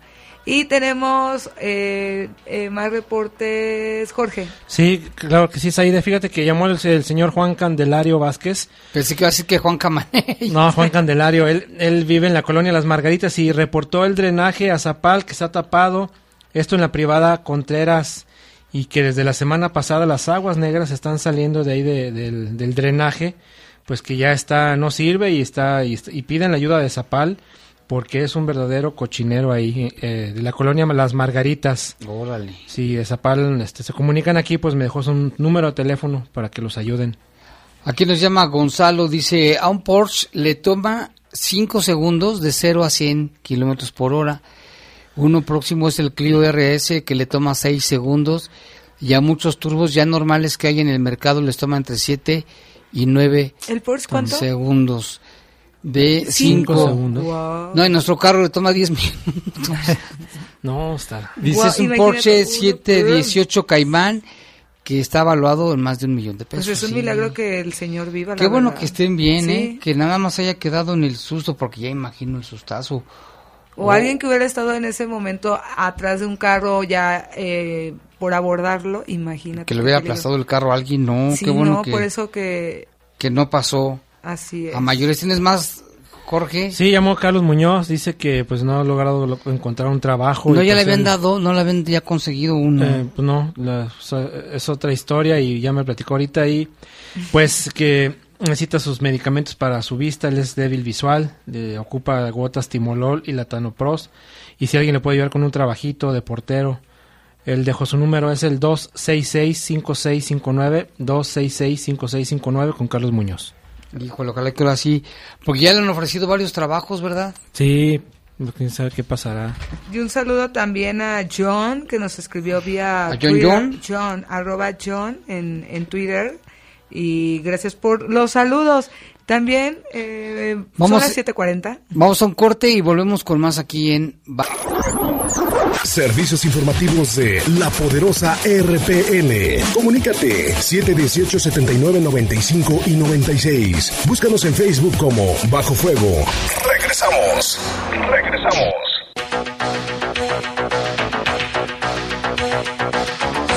Y tenemos eh, eh, más reportes. Jorge. Sí, claro que sí, Saide. Fíjate que llamó el, el señor Juan Candelario Vázquez. Pensé que iba a decir que Juan Camané. No, Juan Candelario. Él, él vive en la colonia Las Margaritas y reportó el drenaje a Zapal que está tapado. Esto en la privada Contreras. Y que desde la semana pasada las aguas negras están saliendo de ahí de- del, del drenaje. Pues que ya está, no sirve y está, y, est- y piden la ayuda de Zapal. Porque es un verdadero cochinero ahí, eh, de la colonia Las Margaritas. Órale. Si de Zapal este, se comunican aquí, pues me dejó su número de teléfono para que los ayuden. Aquí nos llama Gonzalo, dice, a un Porsche le toma 5 segundos de 0 a 100 kilómetros por hora. Uno próximo es el Clio RS que le toma 6 segundos. Y a muchos turbos ya normales que hay en el mercado les toma entre 7 y 9 ¿El Porsche cuánto? segundos. De Cinco 5 segundos. Wow. No, en nuestro carro le toma 10 minutos. No, está. Dice, Guau, es un Porsche uno, 718 Caimán que está valuado en más de un millón de pesos. Pues es un Sí. milagro que el señor viva. Qué la bueno verdad. que estén bien, Sí. ¿eh? Que nada más haya quedado en el susto, porque ya imagino el sustazo. O alguien que hubiera estado en ese momento atrás de un carro ya eh, por abordarlo, imagínate. Que le hubiera aplastado el carro a alguien, no, Sí, qué bueno no, que, por eso que que no pasó. Así es. A mayores tienes más, Jorge. Sí, llamó Carlos Muñoz, dice que pues no ha logrado lo- encontrar un trabajo. no, y, ya le pues, habían dado, no le habían ya conseguido uno. Eh, pues no, la- es otra historia y ya me platicó ahorita y pues que necesita sus medicamentos para su vista, él es débil visual, le ocupa gotas timolol y latanopros y si alguien le puede ayudar con un trabajito de portero, él dejó su número, es el 266-5659, 266-5659 con Carlos Muñoz. Híjole, ojalá que ahora sí, porque ya le han ofrecido varios trabajos, ¿verdad? Sí, quién sabe qué pasará. Y un saludo también a John, que nos escribió vía ¿A John Twitter. John? John, arroba John en, en Twitter. Y gracias por los saludos. También, eh, Vamos- son las 7.40. Vamos a un corte y volvemos con más aquí en... Servicios informativos de la poderosa RPN. Comunícate 718-7995 y 96. Búscanos en Facebook como Bajo Fuego. Regresamos. Regresamos.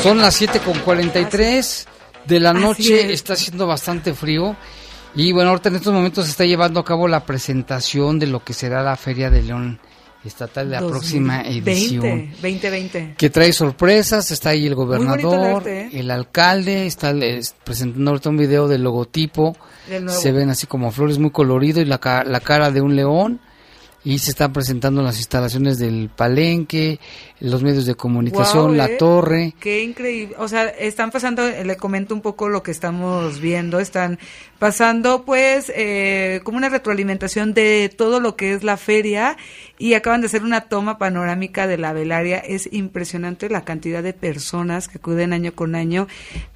Son las 7 con 43 de la noche, es. está haciendo bastante frío. Y bueno, ahorita en estos momentos se está llevando a cabo la presentación de lo que será la Feria de León Estatal de la próxima 2020, edición. 2020. Que trae sorpresas, está ahí el gobernador, arte, ¿eh? el alcalde, está es- presentando ahorita un video del logotipo. Se ven así como flores muy colorido y la, la cara de un león. Y se están presentando las instalaciones del palenque, los medios de comunicación, la eh. torre. Qué increíble. O sea, están pasando, le comento un poco lo que estamos viendo. Están pasando, pues, eh, como una retroalimentación de todo lo que es la feria y acaban de hacer una toma panorámica de la velaria. Es impresionante la cantidad de personas que acuden año con año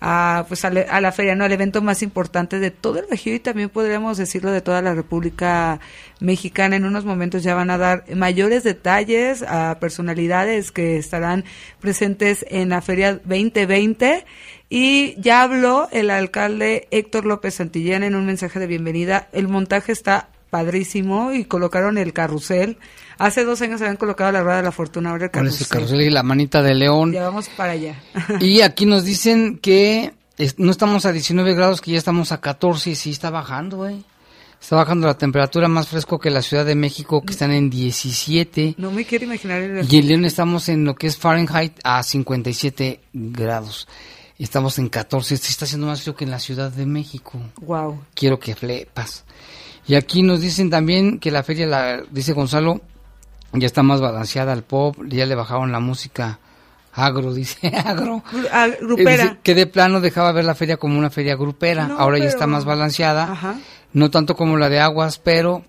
a, pues, a, la- a la feria, ¿no? Al evento más importante de todo el Bajío y también podríamos decirlo de toda la República Mexicana. En unos momentos ya van a dar mayores detalles a personalidades que estarán presentes en la Feria 2020. Y ya habló el alcalde Héctor López Santillán en un mensaje de bienvenida. El montaje está padrísimo y colocaron el carrusel. Hace dos años habían colocado la rueda de la fortuna, ahora el Con carrusel. ese carrusel y la manita de león. Ya vamos para allá. Y aquí nos dicen que no estamos a 19 grados, que ya estamos a 14 y sí está bajando, güey. Está bajando la temperatura más fresco que la Ciudad de México, que están en 17. No me quiero imaginar el... Y en León estamos en lo que es Fahrenheit a 57 grados. Estamos en 14. Sí está haciendo más frío que en la Ciudad de México. Wow. Quiero que flepas. Y aquí nos dicen también que la feria, la, dice Gonzalo, ya está más balanceada al pop, ya le bajaron la música Agro, dice agro. Ah, Eh, grupera. dice que de plano dejaba ver la feria como una feria grupera. No, Ahora ya está más balanceada. Ajá. No tanto como la de aguas, pero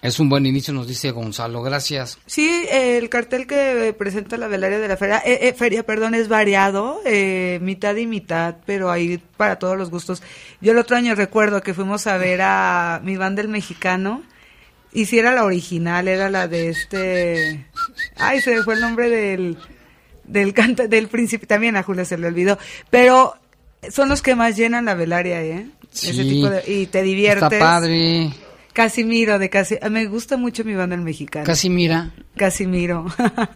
es un buen inicio, nos dice Gonzalo. Gracias. Sí, el cartel que presenta la velaria de la feria, eh, eh, feria, perdón, es variado, eh, mitad y mitad, pero hay para todos los gustos. Yo el otro año recuerdo que fuimos a ver a mi banda el mexicano, y si era la original, era la de este, ay, se me fue el nombre del, del canta, del príncipe, también a Julia se le olvidó, pero son los que más llenan la velaria, ¿eh? Ese Sí. tipo de, y te diviertes. Está padre. Casimiro de casi, me gusta mucho mi banda el mexicano. Casi mira. Casimiro.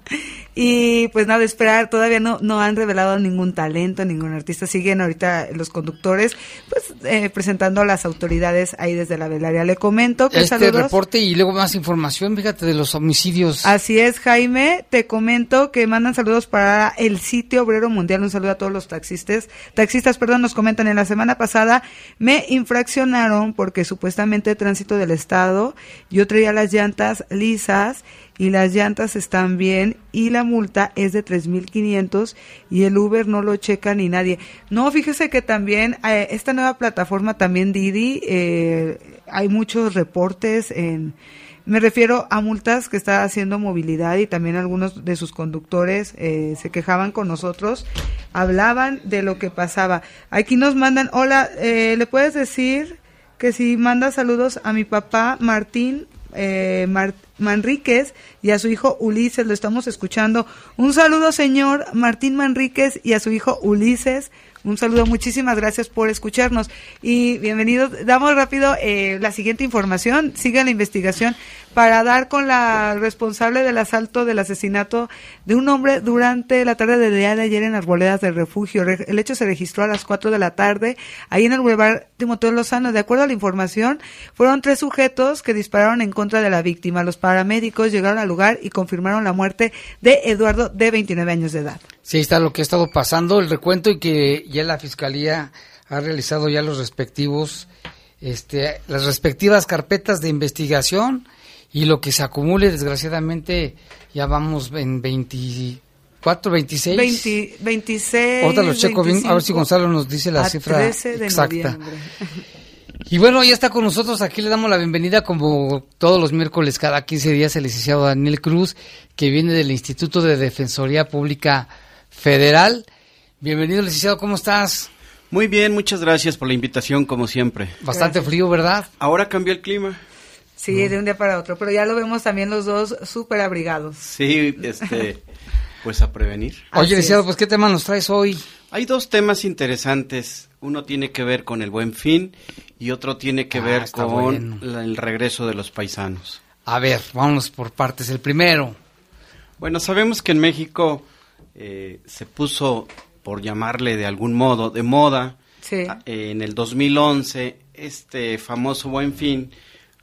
y pues nada, esperar, todavía no, no han revelado ningún talento, ningún artista. Siguen ahorita los conductores, pues eh, presentando a las autoridades ahí desde la velaria. Le comento que Este saludos. reporte y luego más información, fíjate, de los homicidios. Así es, Jaime. Te comento que mandan saludos para el sitio obrero mundial. Un saludo a todos los taxistas. Taxistas, perdón, nos comentan en la semana pasada me infraccionaron porque supuestamente tránsito del estado. Yo traía las llantas lisas y las llantas están bien y la multa es de 3.500 y el Uber no lo checa ni nadie. No, fíjese que también eh, esta nueva plataforma también Didi, eh, hay muchos reportes en me refiero a multas que está haciendo movilidad y también algunos de sus conductores eh, se quejaban con nosotros, hablaban de lo que pasaba. Aquí nos mandan, hola, eh, ¿le puedes decir que si manda saludos a mi papá Martín eh, Manríquez y a su hijo Ulises, lo estamos escuchando. Un saludo, señor Martín Manríquez y a su hijo Ulises. Un saludo, muchísimas gracias por escucharnos y bienvenidos. Damos rápido eh, la siguiente información. Sigue la investigación para dar con la responsable del asalto del asesinato de un hombre durante la tarde del día de ayer en Arboledas del Refugio. Re- El hecho se registró a las 4 de la tarde ahí en el Boulevard Timoteo Lozano. De acuerdo a la información, fueron tres sujetos que dispararon en contra de la víctima. Los paramédicos llegaron al lugar y confirmaron la muerte de Eduardo de 29 años de edad. Sí, está lo que ha estado pasando, el recuento y que ya la fiscalía ha realizado ya los respectivos, este, las respectivas carpetas de investigación y lo que se acumule, desgraciadamente, ya vamos en 24, 26. 20, 26. Ahorita los checo bien, a ver si 25, Gonzalo nos dice la a cifra 13 de exacta. noviembre. Y bueno, ya está con nosotros, aquí le damos la bienvenida como todos los miércoles cada 15 días el licenciado Daniel Cruz, que viene del Instituto de Defensoría Pública Federal. Bienvenido, licenciado, ¿cómo estás? Muy bien, muchas gracias por la invitación, como siempre. Bastante frío, ¿verdad? Ahora cambió el clima. Sí, de un día para otro, pero ya lo vemos también los dos súper abrigados. Sí, este, pues a prevenir. Oye, licenciado, es. pues ¿qué tema nos traes hoy? Hay dos temas interesantes. Uno tiene que ver con el buen fin y otro tiene que Ah, ver con bueno. la- el regreso de los paisanos. A ver, vámonos por partes. El primero. Bueno, sabemos que en México eh, se puso, por llamarle de algún modo, de moda, Sí. a- en el 2011, este famoso buen fin.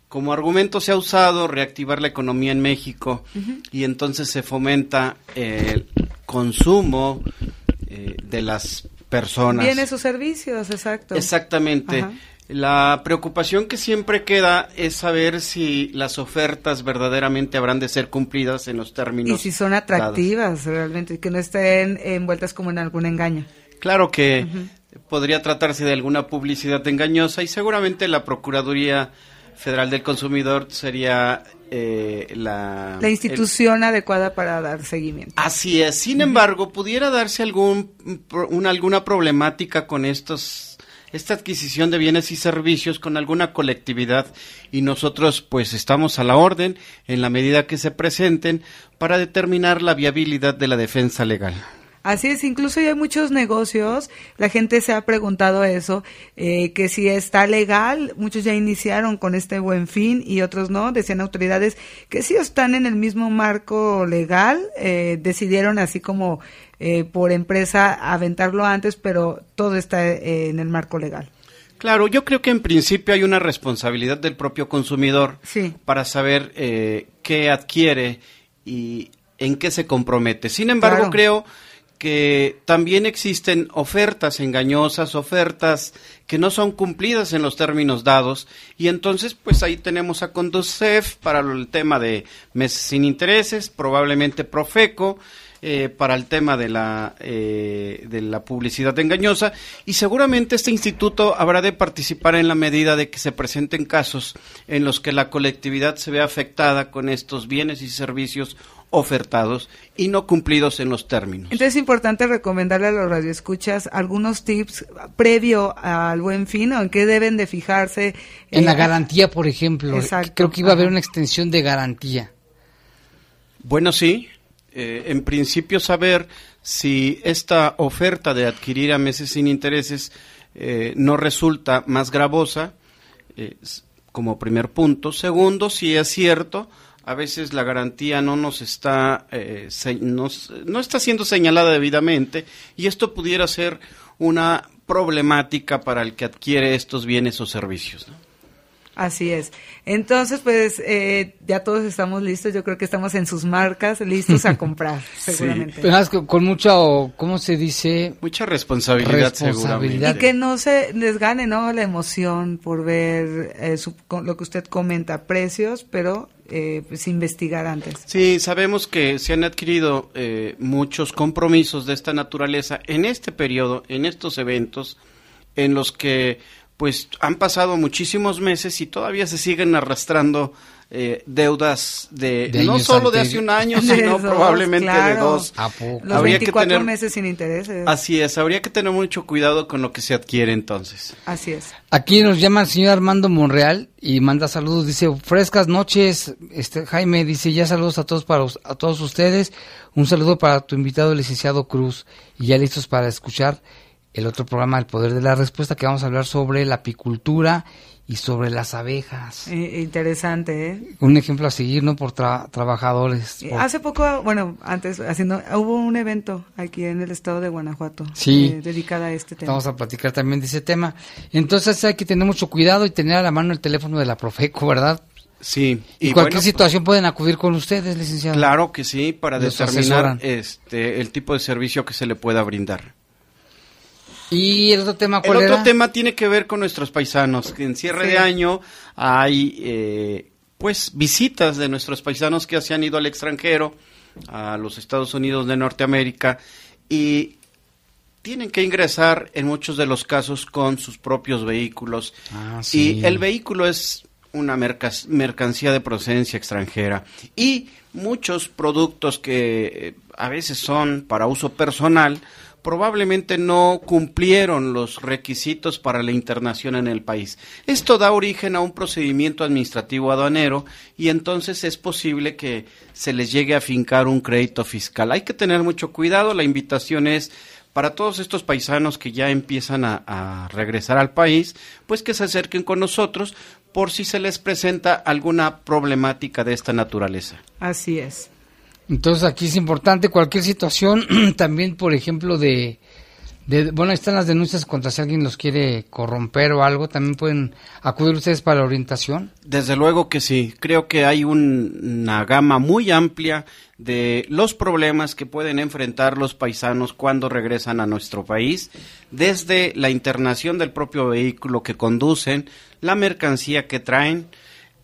Como argumento se ha usado reactivar la economía en México y entonces se fomenta el consumo eh, de las personas. Bienes o servicios, exacto. Exactamente. Ajá. La preocupación que siempre queda es saber si las ofertas verdaderamente habrán de ser cumplidas en los términos. Y si son dados. atractivas realmente, que no estén envueltas como en algún engaño. Claro que podría tratarse de alguna publicidad engañosa y seguramente la Procuraduría Federal del Consumidor sería eh, la... La el- institución adecuada para dar seguimiento. Así es. Sin embargo, pudiera darse algún una, alguna problemática con estos esta adquisición de bienes y servicios con alguna colectividad y nosotros pues estamos a la orden en la medida que se presenten para determinar la viabilidad de la defensa legal. Así es, incluso ya hay muchos negocios, la gente se ha preguntado eso, eh, que si está legal, muchos ya iniciaron con este buen fin y otros no, decían autoridades que si están en el mismo marco legal, eh, decidieron así como eh, por empresa aventarlo antes, pero todo está eh, en el marco legal. Claro, yo creo que en principio hay una responsabilidad del propio consumidor Sí. para saber eh, qué adquiere y en qué se compromete. Sin embargo, Claro. creo que también existen ofertas engañosas, ofertas que no son cumplidas en los términos dados y entonces pues ahí tenemos a Conducef para el tema de meses sin intereses, probablemente Profeco, eh, para el tema de la, eh, de la publicidad engañosa y seguramente este instituto habrá de participar en la medida de que se presenten casos en los que la colectividad se ve afectada con estos bienes y servicios ofertados y no cumplidos en los términos. Entonces es importante recomendarle a los radioescuchas algunos tips previo al buen fin o en qué deben de fijarse. En la garantía, por ejemplo. Creo que iba a haber una extensión de garantía. Bueno, sí. Eh, en principio saber si esta oferta de adquirir a meses sin intereses eh, no resulta más gravosa, eh, como primer punto. Segundo, si es cierto a veces la garantía no nos está eh, no, está siendo señalada debidamente y esto pudiera ser una problemática para el que adquiere estos bienes o servicios. Así es. Entonces, pues eh, ya todos estamos listos. Yo creo que estamos en sus marcas, listos a comprar, seguramente. con mucha, ¿cómo se dice? Mucha responsabilidad, responsabilidad. Y que no se les gane, ¿no? La emoción por ver eh, lo que usted comenta, precios, pero eh, pues, investigar antes. Sí, sabemos que se han adquirido eh, muchos compromisos de esta naturaleza en este periodo, en estos eventos, en los que pues han pasado muchísimos meses y todavía se siguen arrastrando eh, deudas de, no solo de hace un año, sino probablemente de dos. Los 24 meses sin intereses. Así es, habría que tener mucho cuidado con lo que se adquiere entonces. Así es. Aquí nos llama el señor Armando Monreal y manda saludos, dice, frescas noches, este Jaime dice, ya saludos a todos para a todos ustedes, un saludo para tu invitado el licenciado Cruz y ya listos para escuchar el otro programa El Poder de la Respuesta, que vamos a hablar sobre la apicultura y sobre las abejas. Eh, interesante, ¿eh? Un ejemplo a seguir, ¿no? Por trabajadores. Hace poco, bueno, antes, haciendo, hubo un evento aquí en el estado de Guanajuato. Sí. Eh, dedicada a este tema. Vamos a platicar también de ese tema. Entonces hay que tener mucho cuidado y tener a la mano el teléfono de la Profeco, ¿verdad? Sí. Y, cualquier situación pueden acudir con ustedes, licenciado. Claro que sí, para determinar este, el tipo de servicio que se le pueda brindar. ¿Y el otro tema cuál El otro tema tiene que ver con nuestros paisanos. Que en cierre de año hay, eh, pues, visitas de nuestros paisanos que se han ido al extranjero, a los Estados Unidos de Norteamérica, y tienen que ingresar en muchos de los casos con sus propios vehículos. Ah, y el vehículo es una mercancía de procedencia extranjera. Y muchos productos que eh, a veces son para uso personal, probablemente no cumplieron los requisitos para la internación en el país. Esto da origen a un procedimiento administrativo aduanero y entonces es posible que se les llegue a fincar un crédito fiscal. Hay que tener mucho cuidado, la invitación es para todos estos paisanos que ya empiezan a, regresar al país, pues que se acerquen con nosotros por si se les presenta alguna problemática de esta naturaleza. Así es. Entonces aquí es importante cualquier situación, también por ejemplo de, bueno, están las denuncias contra si alguien los quiere corromper o algo, también pueden acudir ustedes para la orientación. Desde luego que sí, creo que hay una gama muy amplia de los problemas que pueden enfrentar los paisanos cuando regresan a nuestro país, desde la internación del propio vehículo que conducen, la mercancía que traen,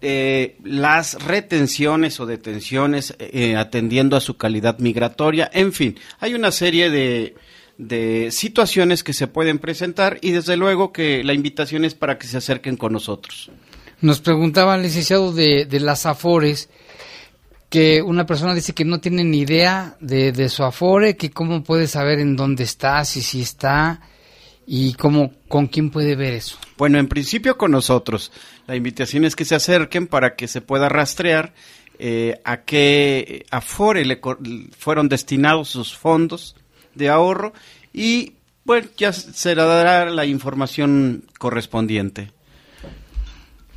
eh, las retenciones o detenciones eh, atendiendo a su calidad migratoria, en fin, hay una serie de, de situaciones que se pueden presentar y desde luego que la invitación es para que se acerquen con nosotros. Nos preguntaba el licenciado de, de las Afores que una persona dice que no tiene ni idea de, de su Afore, que cómo puede saber en dónde está, si sí está ¿Y cómo, con quién puede ver eso? Bueno, en principio con nosotros. La invitación es que se acerquen para que se pueda rastrear eh, a qué Afore le fueron destinados sus fondos de ahorro y, bueno, ya se le dará la información correspondiente.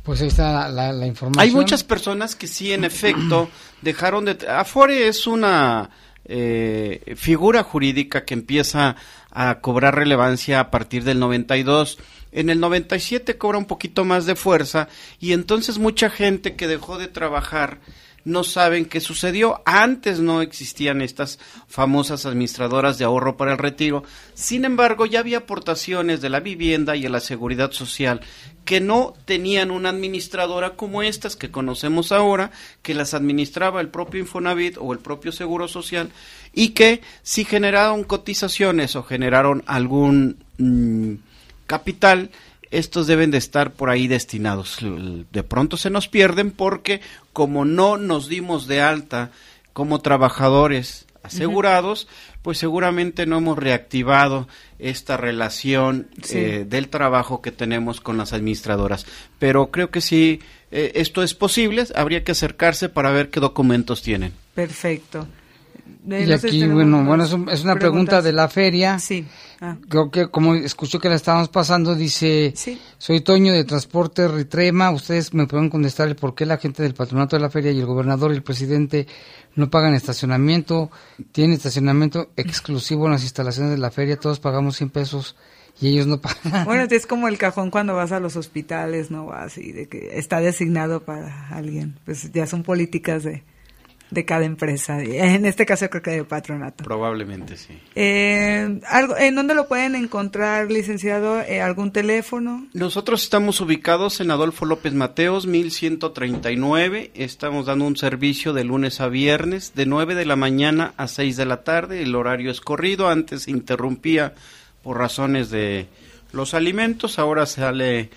Pues ahí está la, información. Hay muchas personas que sí, en efecto, dejaron de... Afore es una eh, figura jurídica que empieza a cobrar relevancia a partir del 92. En el 97 cobra un poquito más de fuerza y entonces mucha gente que dejó de trabajar no saben qué sucedió. Antes no existían estas famosas administradoras de ahorro para el retiro. Sin embargo, ya había aportaciones de la vivienda y de la seguridad social que no tenían una administradora como estas que conocemos ahora, que las administraba el propio Infonavit o el propio Seguro Social y que si generaron cotizaciones o generaron algún mm, capital, estos deben de estar por ahí destinados. De pronto se nos pierden porque como no nos dimos de alta como trabajadores asegurados, pues seguramente no hemos reactivado esta relación eh, del trabajo que tenemos con las administradoras. Pero creo que sí, eh, esto es posible, habría que acercarse para ver qué documentos tienen. Perfecto. Y aquí, bueno, bueno, es, una pregunta de la feria. Sí. Ah. Creo que como escuchó que la estábamos pasando, dice, soy Toño de Transporte Ritrema, ustedes me pueden contestar el por qué la gente del patronato de la feria y el gobernador y el presidente no pagan estacionamiento, tienen estacionamiento exclusivo en las instalaciones de la feria, todos pagamos 100 pesos y ellos no pagan. Bueno, es como el cajón cuando vas a los hospitales, ¿no? Así, de que está designado para alguien, pues ya son políticas de de cada empresa. En este caso creo que de patronato. Probablemente sí. Eh, algo, ¿En dónde lo pueden encontrar, licenciado? Eh, ¿Algún teléfono? Nosotros estamos ubicados en Adolfo López Mateos, 1139. Estamos dando un servicio de lunes a viernes, de 9 de la mañana a 6 de la tarde. El horario es corrido. Antes se interrumpía por razones de los alimentos. Ahora sale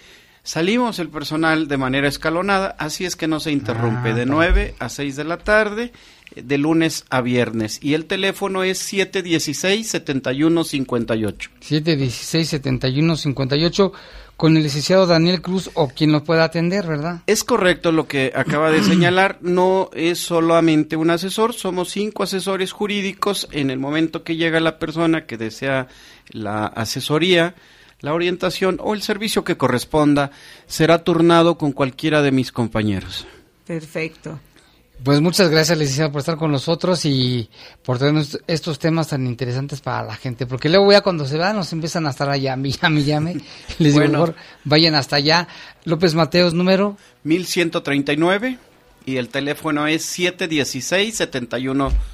Salimos el personal de manera escalonada, así es que no se interrumpe, ah, de 9 a 6 de la tarde, de lunes a viernes. Y el teléfono es 716-7158. 716-7158 con el licenciado Daniel Cruz o quien lo pueda atender, ¿verdad? Es correcto lo que acaba de señalar, no es solamente un asesor, somos cinco asesores jurídicos en el momento que llega la persona que desea la asesoría la orientación o el servicio que corresponda será turnado con cualquiera de mis compañeros. Perfecto. Pues muchas gracias, licenciado, por estar con nosotros y por tener estos temas tan interesantes para la gente. Porque luego ya cuando se van nos empiezan a estar allá, llame, llame. Les digo, mejor vayan hasta allá. López Mateos, número 1139 y el teléfono es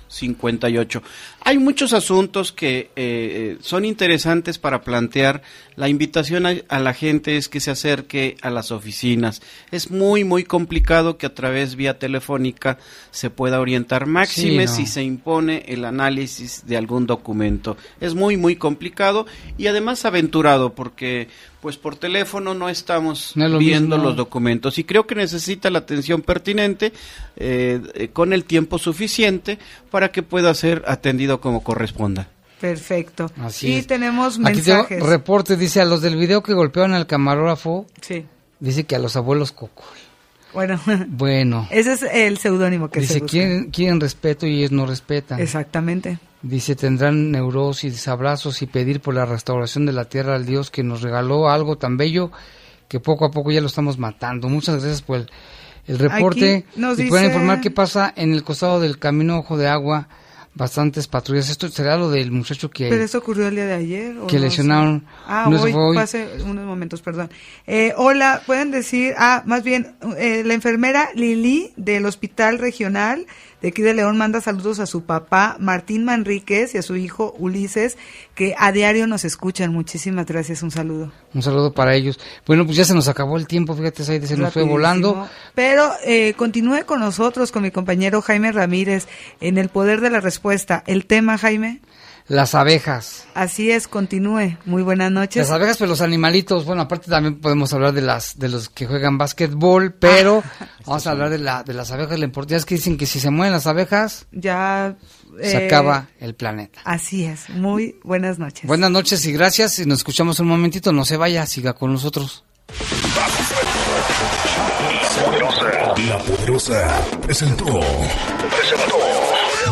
716-7158. Hay muchos asuntos que eh, eh, son interesantes para plantear. La invitación a, la gente es que se acerque a las oficinas. Es muy, muy complicado que a través vía telefónica se pueda orientar máxime si se impone el análisis de algún documento. Es muy, muy complicado y además aventurado porque pues por teléfono no estamos viendo los documentos y creo que necesita la atención pertinente eh, eh, con el tiempo suficiente para que pueda ser atendido como corresponda. Perfecto. Así y tenemos mensajes. Aquí reporte, dice a los del video que golpearon al camarógrafo. Sí. Dice que a los abuelos Coco. Bueno, bueno. Ese es el seudónimo que dice, se busca. Quieren, quieren respeto y ellos no respetan. Exactamente. Dice, tendrán neurosis, abrazos y pedir por la restauración de la tierra al Dios que nos regaló algo tan bello que poco a poco ya lo estamos matando. Muchas gracias por el, reporte. Nos pueden informar qué pasa en el costado del camino Ojo de Agua bastantes patrullas. ¿Esto será lo del muchacho que... Pero eso ocurrió el día de ayer. que lesionaron... Ah, hoy, hace unos momentos, perdón. Eh, hola, pueden decir... Ah, más bien, eh, la enfermera Lili del Hospital Regional de aquí de León manda saludos a su papá Martín Manríquez y a su hijo Ulises, que a diario nos escuchan. Muchísimas gracias, un saludo. Un saludo para ellos. Bueno, pues ya se nos acabó el tiempo, fíjate, se nos fue volando. Pero eh, continúe con nosotros, con mi compañero Jaime Ramírez, en el poder de la respuesta. El tema, Jaime. Las abejas. Así es, continúe. Muy buenas noches. Las abejas, pero los animalitos, bueno, aparte también podemos hablar de las de los que juegan básquetbol, pero ah, vamos a hablar de la de las abejas. La importancia es que dicen que si se mueren las abejas, ya se eh, acaba el planeta. Así es. Muy buenas noches. Buenas noches y gracias. Y nos escuchamos un momentito. No se vaya, siga con nosotros. La poderosa presentó.